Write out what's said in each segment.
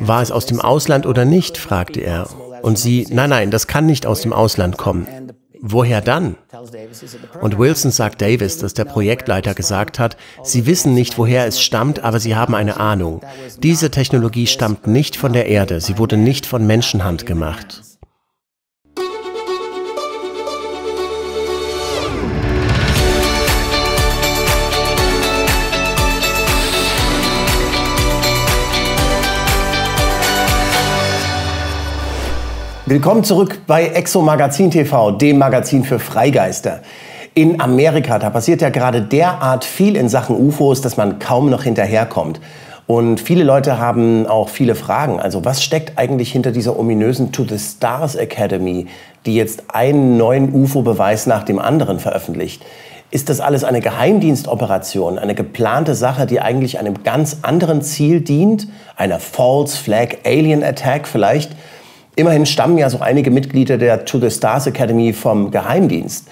War es aus dem Ausland oder nicht? fragte er. Und sie, nein, nein, das kann nicht aus dem Ausland kommen. Woher dann? Und Wilson sagt Davis, dass der Projektleiter gesagt hat, sie wissen nicht, woher es stammt, aber sie haben eine Ahnung. Diese Technologie stammt nicht von der Erde, sie wurde nicht von Menschenhand gemacht. Willkommen zurück bei Exo Magazin TV, dem Magazin für Freigeister. In Amerika, da passiert ja gerade derart viel in Sachen UFOs, dass man kaum noch hinterherkommt. Und viele Leute haben auch viele Fragen. Also was steckt eigentlich hinter dieser ominösen To the Stars Academy, die jetzt einen neuen UFO-Beweis nach dem anderen veröffentlicht? Ist das alles eine Geheimdienstoperation, eine geplante Sache, die eigentlich einem ganz anderen Ziel dient? Einer False Flag Alien Attack vielleicht? Immerhin stammen ja so einige Mitglieder der To the Stars Academy vom Geheimdienst.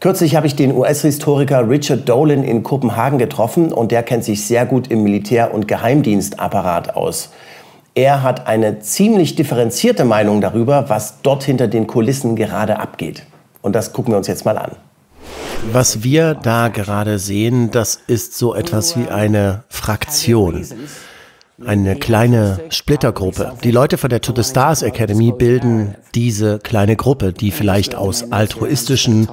Kürzlich habe ich den US-Historiker Richard Dolan in Kopenhagen getroffen und der kennt sich sehr gut im Militär- und Geheimdienstapparat aus. Er hat eine ziemlich differenzierte Meinung darüber, was dort hinter den Kulissen gerade abgeht. Und das gucken wir uns jetzt mal an. Was wir da gerade sehen, das ist so etwas wie eine Fraktion eine kleine Splittergruppe. Die Leute von der To the Stars Academy bilden diese kleine Gruppe, die vielleicht aus altruistischen,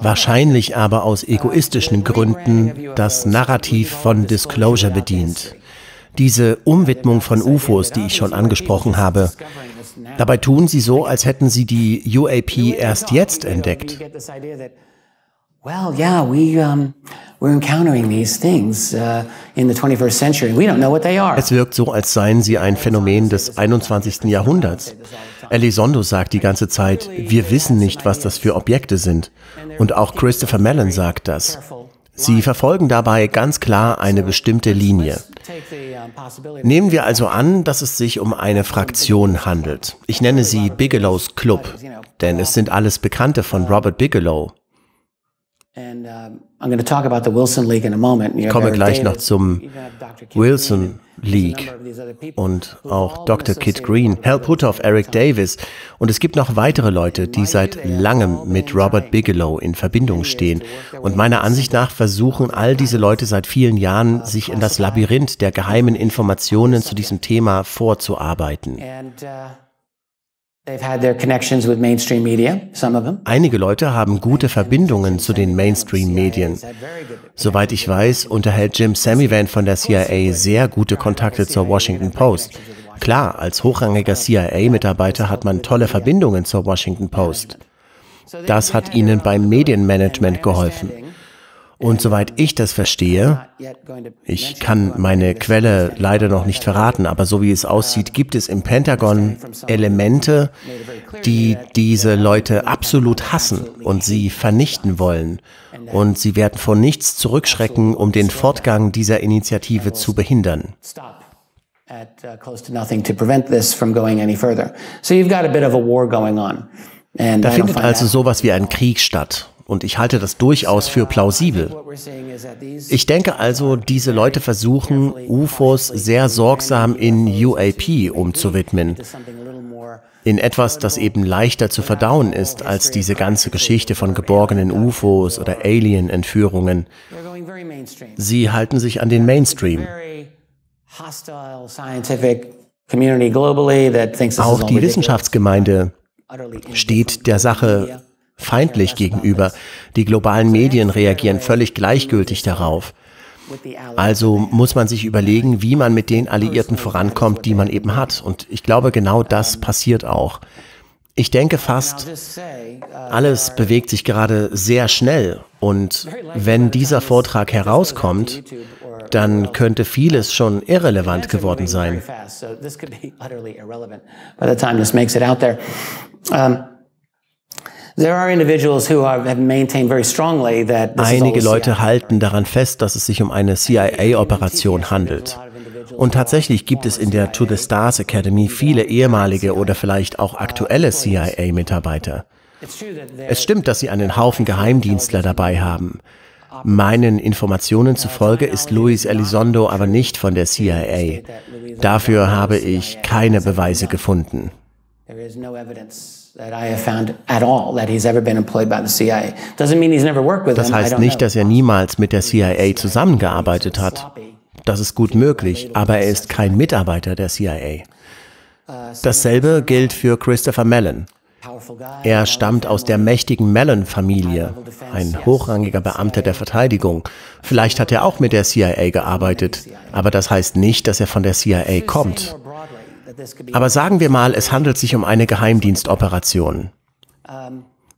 wahrscheinlich aber aus egoistischen Gründen das Narrativ von Disclosure bedient. Diese Umwidmung von UFOs, die ich schon angesprochen habe, dabei tun sie so, als hätten sie die UAP erst jetzt entdeckt. Well, yeah, we um, uh, in the 21st century. We don't know what they are. Es wirkt so, als seien sie ein Phänomen des 21. Jahrhunderts. Elizondo sagt die ganze Zeit, wir wissen nicht, was das für Objekte sind. Und auch Christopher Mellon sagt das. Sie verfolgen dabei ganz klar eine bestimmte Linie. Nehmen wir also an, dass es sich um eine Fraktion handelt. Ich nenne sie Bigelow's Club, denn es sind alles Bekannte von Robert Bigelow. Ich komme gleich noch zum Wilson League und auch Dr. Kit Green, Hal Puthoff, Eric Davis. Und es gibt noch weitere Leute, die seit langem mit Robert Bigelow in Verbindung stehen. und meiner Ansicht nach versuchen all diese Leute seit vielen Jahren, sich in das Labyrinth der geheimen Informationen zu diesem Thema vorzuarbeiten. Einige Leute haben gute Verbindungen zu den Mainstream-Medien. Soweit ich weiß, unterhält Jim Samivan von der CIA sehr gute Kontakte zur Washington Post. Klar, als hochrangiger CIA-Mitarbeiter hat man tolle Verbindungen zur Washington Post. Das hat ihnen beim Medienmanagement geholfen. Und soweit ich das verstehe, ich kann meine Quelle leider noch nicht verraten, aber so wie es aussieht, gibt es im Pentagon Elemente, die diese Leute absolut hassen und sie vernichten wollen. Und sie werden vor nichts zurückschrecken, um den Fortgang dieser Initiative zu behindern. Da findet also sowas wie ein Krieg statt und ich halte das durchaus für plausibel. Ich denke also, diese Leute versuchen, UFOs sehr sorgsam in UAP umzuwidmen. In etwas, das eben leichter zu verdauen ist als diese ganze Geschichte von geborgenen UFOs oder Alien-Entführungen. Sie halten sich an den Mainstream. Auch die Wissenschaftsgemeinde steht der Sache feindlich gegenüber. Die globalen Medien reagieren völlig gleichgültig darauf. Also muss man sich überlegen, wie man mit den Alliierten vorankommt, die man eben hat. Und ich glaube, genau das passiert auch. Ich denke fast, alles bewegt sich gerade sehr schnell. Und wenn dieser Vortrag herauskommt, dann könnte vieles schon irrelevant geworden sein. Einige Leute halten daran fest, dass es sich um eine CIA-Operation handelt. Und tatsächlich gibt es in der To the Stars Academy viele ehemalige oder vielleicht auch aktuelle CIA-Mitarbeiter. Es stimmt, dass sie einen Haufen Geheimdienstler dabei haben. Meinen Informationen zufolge ist Luis Elizondo aber nicht von der CIA. Dafür habe ich keine Beweise gefunden. Das heißt nicht, dass er niemals mit der CIA zusammengearbeitet hat. Das ist gut möglich, aber er ist kein Mitarbeiter der CIA. Dasselbe gilt für Christopher Mellon. Er stammt aus der mächtigen Mellon-Familie, ein hochrangiger Beamter der Verteidigung. Vielleicht hat er auch mit der CIA gearbeitet, aber das heißt nicht, dass er von der CIA kommt. Aber sagen wir mal, es handelt sich um eine Geheimdienstoperation.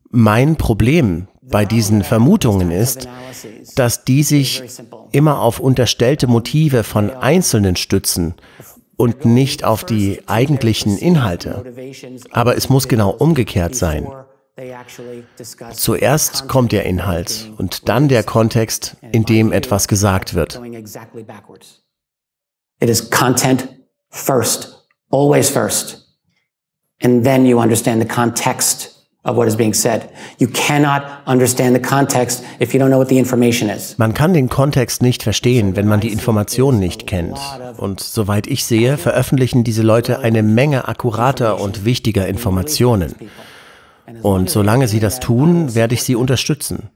Mein Problem bei diesen Vermutungen ist, dass die sich immer auf unterstellte Motive von Einzelnen stützen und nicht auf die eigentlichen Inhalte. Aber es muss genau umgekehrt sein. Zuerst kommt der Inhalt und dann der Kontext, in dem etwas gesagt wird. It is content first, always first. And then you understand the context of what is being said. You cannot understand the context if you don't know what the information is. Man kann den Kontext nicht verstehen, wenn man die Information nicht kennt. Und soweit ich sehe, veröffentlichen diese Leute eine Menge akkurater und wichtiger Informationen. Und solange sie das tun, werde ich sie unterstützen.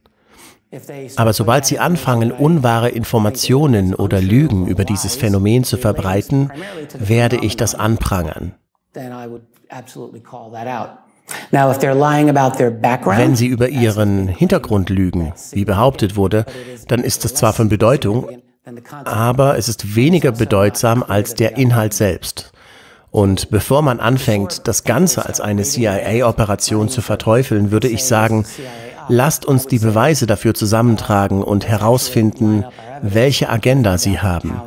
Aber sobald sie anfangen, unwahre Informationen oder Lügen über dieses Phänomen zu verbreiten, werde ich das anprangern. Wenn sie über ihren Hintergrund lügen, wie behauptet wurde, dann ist das zwar von Bedeutung, aber es ist weniger bedeutsam als der Inhalt selbst. Und bevor man anfängt, das Ganze als eine CIA-Operation zu verteufeln, würde ich sagen, lasst uns die Beweise dafür zusammentragen und herausfinden, welche Agenda sie haben.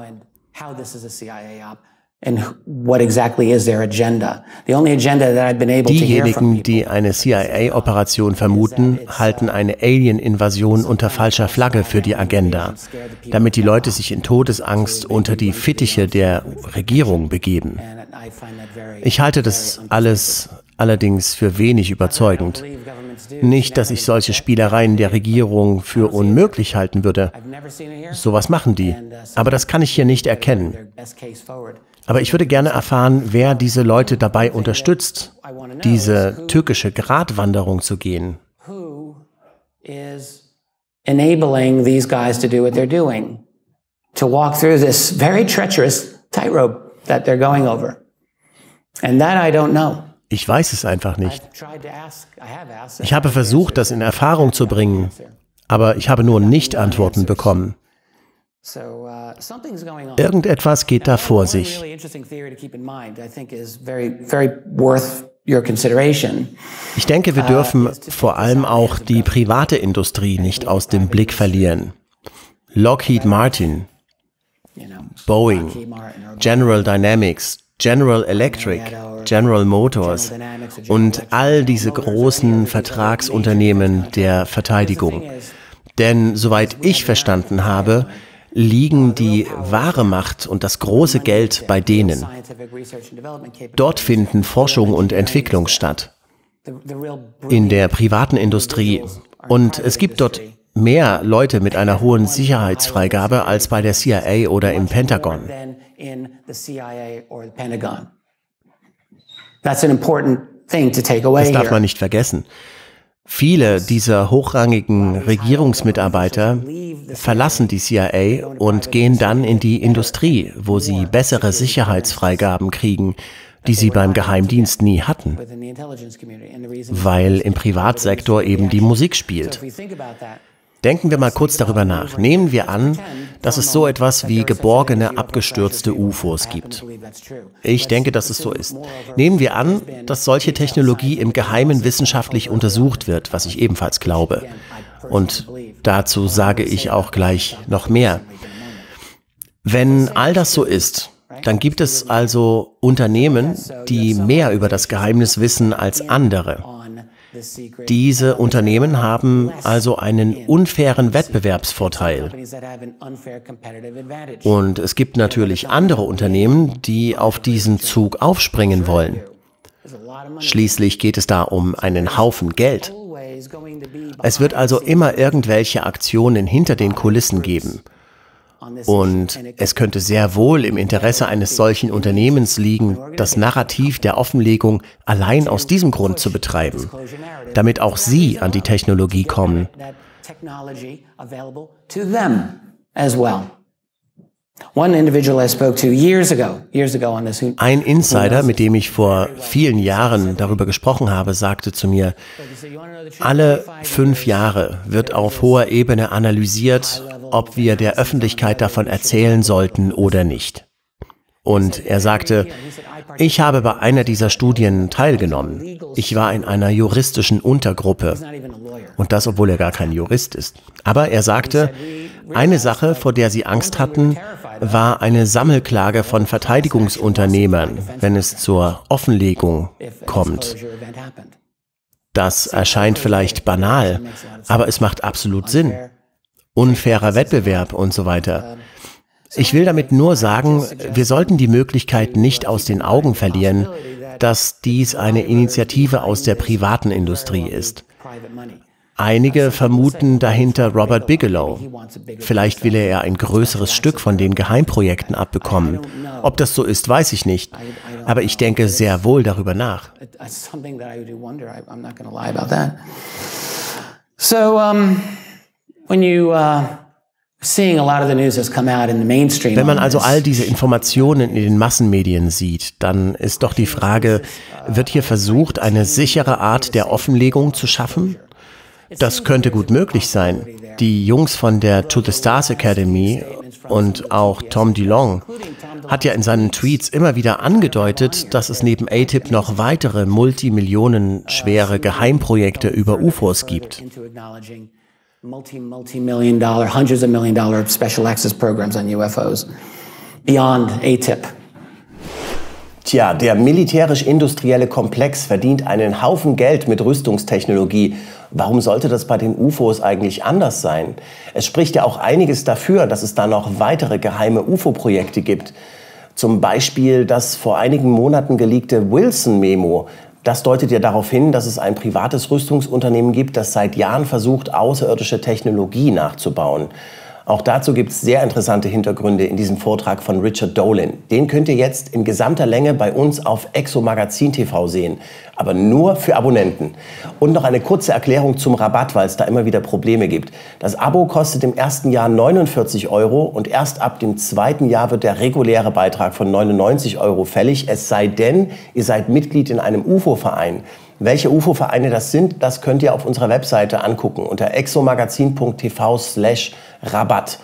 Diejenigen, die eine CIA-Operation vermuten, halten eine Alien-Invasion unter falscher Flagge für die Agenda, damit die Leute sich in Todesangst unter die Fittiche der Regierung begeben. Ich halte das alles allerdings für wenig überzeugend. Nicht, dass ich solche Spielereien der Regierung für unmöglich halten würde. Sowas machen die. Aber das kann ich hier nicht erkennen. Aber ich würde gerne erfahren, wer diese Leute dabei unterstützt, diese türkische Gratwanderung zu gehen. enabling these guys to do what they're doing, to walk through this very treacherous tightrope that they're going over. And that I don't know. Ich weiß es einfach nicht. Ich habe versucht, das in Erfahrung zu bringen, aber ich habe nur Nicht-Antworten bekommen. Uh, Irgendetwas geht da vor sich. Ich denke, wir uh, dürfen vor allem auch die private Industrie nicht aus dem Blick verlieren. Lockheed Martin, Boeing, General Dynamics, General Electric, General Motors und all diese großen Vertragsunternehmen der Verteidigung. Denn soweit ich verstanden habe, liegen die wahre Macht und das große Geld bei denen. Dort finden Forschung und Entwicklung statt. In der privaten Industrie. Und es gibt dort mehr Leute mit einer hohen Sicherheitsfreigabe als bei der CIA oder im Pentagon. Das darf man nicht vergessen. Viele dieser hochrangigen Regierungsmitarbeiter verlassen die CIA und gehen dann in die Industrie, wo sie bessere Sicherheitsfreigaben kriegen, die sie beim Geheimdienst nie hatten, weil im Privatsektor eben die Musik spielt. Denken wir mal kurz darüber nach. Nehmen wir an, dass es so etwas wie geborgene, abgestürzte UFOs gibt. Ich denke, dass es so ist. Nehmen wir an, dass solche Technologie im Geheimen wissenschaftlich untersucht wird, was ich ebenfalls glaube. Und dazu sage ich auch gleich noch mehr. Wenn all das so ist, dann gibt es also Unternehmen, die mehr über das Geheimnis wissen als andere. Diese Unternehmen haben also einen unfairen Wettbewerbsvorteil. Und es gibt natürlich andere Unternehmen, die auf diesen Zug aufspringen wollen. Schließlich geht es da um einen Haufen Geld. Es wird also immer irgendwelche Aktionen hinter den Kulissen geben. Und es könnte sehr wohl im Interesse eines solchen Unternehmens liegen, das Narrativ der Offenlegung allein aus diesem Grund zu betreiben, damit auch Sie an die Technologie kommen. Ein Insider, mit dem ich vor vielen Jahren darüber gesprochen habe, sagte zu mir, alle fünf Jahre wird auf hoher Ebene analysiert, ob wir der Öffentlichkeit davon erzählen sollten oder nicht. Und er sagte, ich habe bei einer dieser Studien teilgenommen. Ich war in einer juristischen Untergruppe. Und das, obwohl er gar kein Jurist ist. Aber er sagte, eine Sache, vor der sie Angst hatten, war eine Sammelklage von Verteidigungsunternehmern, wenn es zur Offenlegung kommt. Das erscheint vielleicht banal, aber es macht absolut Sinn. Unfairer Wettbewerb und so weiter. Ich will damit nur sagen, wir sollten die Möglichkeit nicht aus den Augen verlieren, dass dies eine Initiative aus der privaten Industrie ist. Einige vermuten dahinter Robert Bigelow. Vielleicht will er ein größeres Stück von den Geheimprojekten abbekommen. Ob das so ist, weiß ich nicht. Aber ich denke sehr wohl darüber nach. So, um, wenn man also all diese Informationen in den Massenmedien sieht, dann ist doch die Frage, wird hier versucht, eine sichere Art der Offenlegung zu schaffen? Das könnte gut möglich sein. Die Jungs von der To the Stars Academy und auch Tom DeLong hat ja in seinen Tweets immer wieder angedeutet, dass es neben ATIP noch weitere multimillionenschwere Geheimprojekte über UFOs gibt. Multi, multi-million dollar, hundreds of million dollar special access programs on UFOs beyond ATIP. Tja, der militärisch-industrielle Komplex verdient einen Haufen Geld mit Rüstungstechnologie. Warum sollte das bei den UFOs eigentlich anders sein? Es spricht ja auch einiges dafür, dass es da noch weitere geheime UFO-Projekte gibt. Zum Beispiel das vor einigen Monaten geleakte Wilson-Memo. Das deutet ja darauf hin, dass es ein privates Rüstungsunternehmen gibt, das seit Jahren versucht, außerirdische Technologie nachzubauen. Auch dazu gibt es sehr interessante Hintergründe in diesem Vortrag von Richard Dolan. Den könnt ihr jetzt in gesamter Länge bei uns auf Exo Magazin TV sehen, aber nur für Abonnenten. Und noch eine kurze Erklärung zum Rabatt, weil es da immer wieder Probleme gibt. Das Abo kostet im ersten Jahr 49 Euro und erst ab dem zweiten Jahr wird der reguläre Beitrag von 99 Euro fällig, es sei denn, ihr seid Mitglied in einem UFO-Verein. Welche UFO-Vereine das sind, das könnt ihr auf unserer Webseite angucken unter exomagazin.tv slash Rabatt.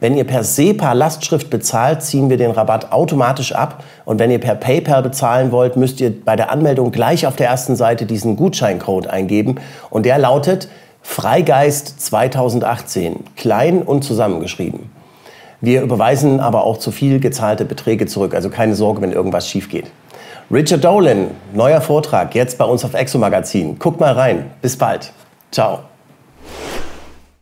Wenn ihr per SEPA-Lastschrift bezahlt, ziehen wir den Rabatt automatisch ab. Und wenn ihr per PayPal bezahlen wollt, müsst ihr bei der Anmeldung gleich auf der ersten Seite diesen Gutscheincode eingeben. Und der lautet Freigeist 2018, klein und zusammengeschrieben. Wir überweisen aber auch zu viel gezahlte Beträge zurück. Also keine Sorge, wenn irgendwas schief geht. Richard Dolan, neuer Vortrag, jetzt bei uns auf Exo Magazin. Guckt mal rein. Bis bald. Ciao.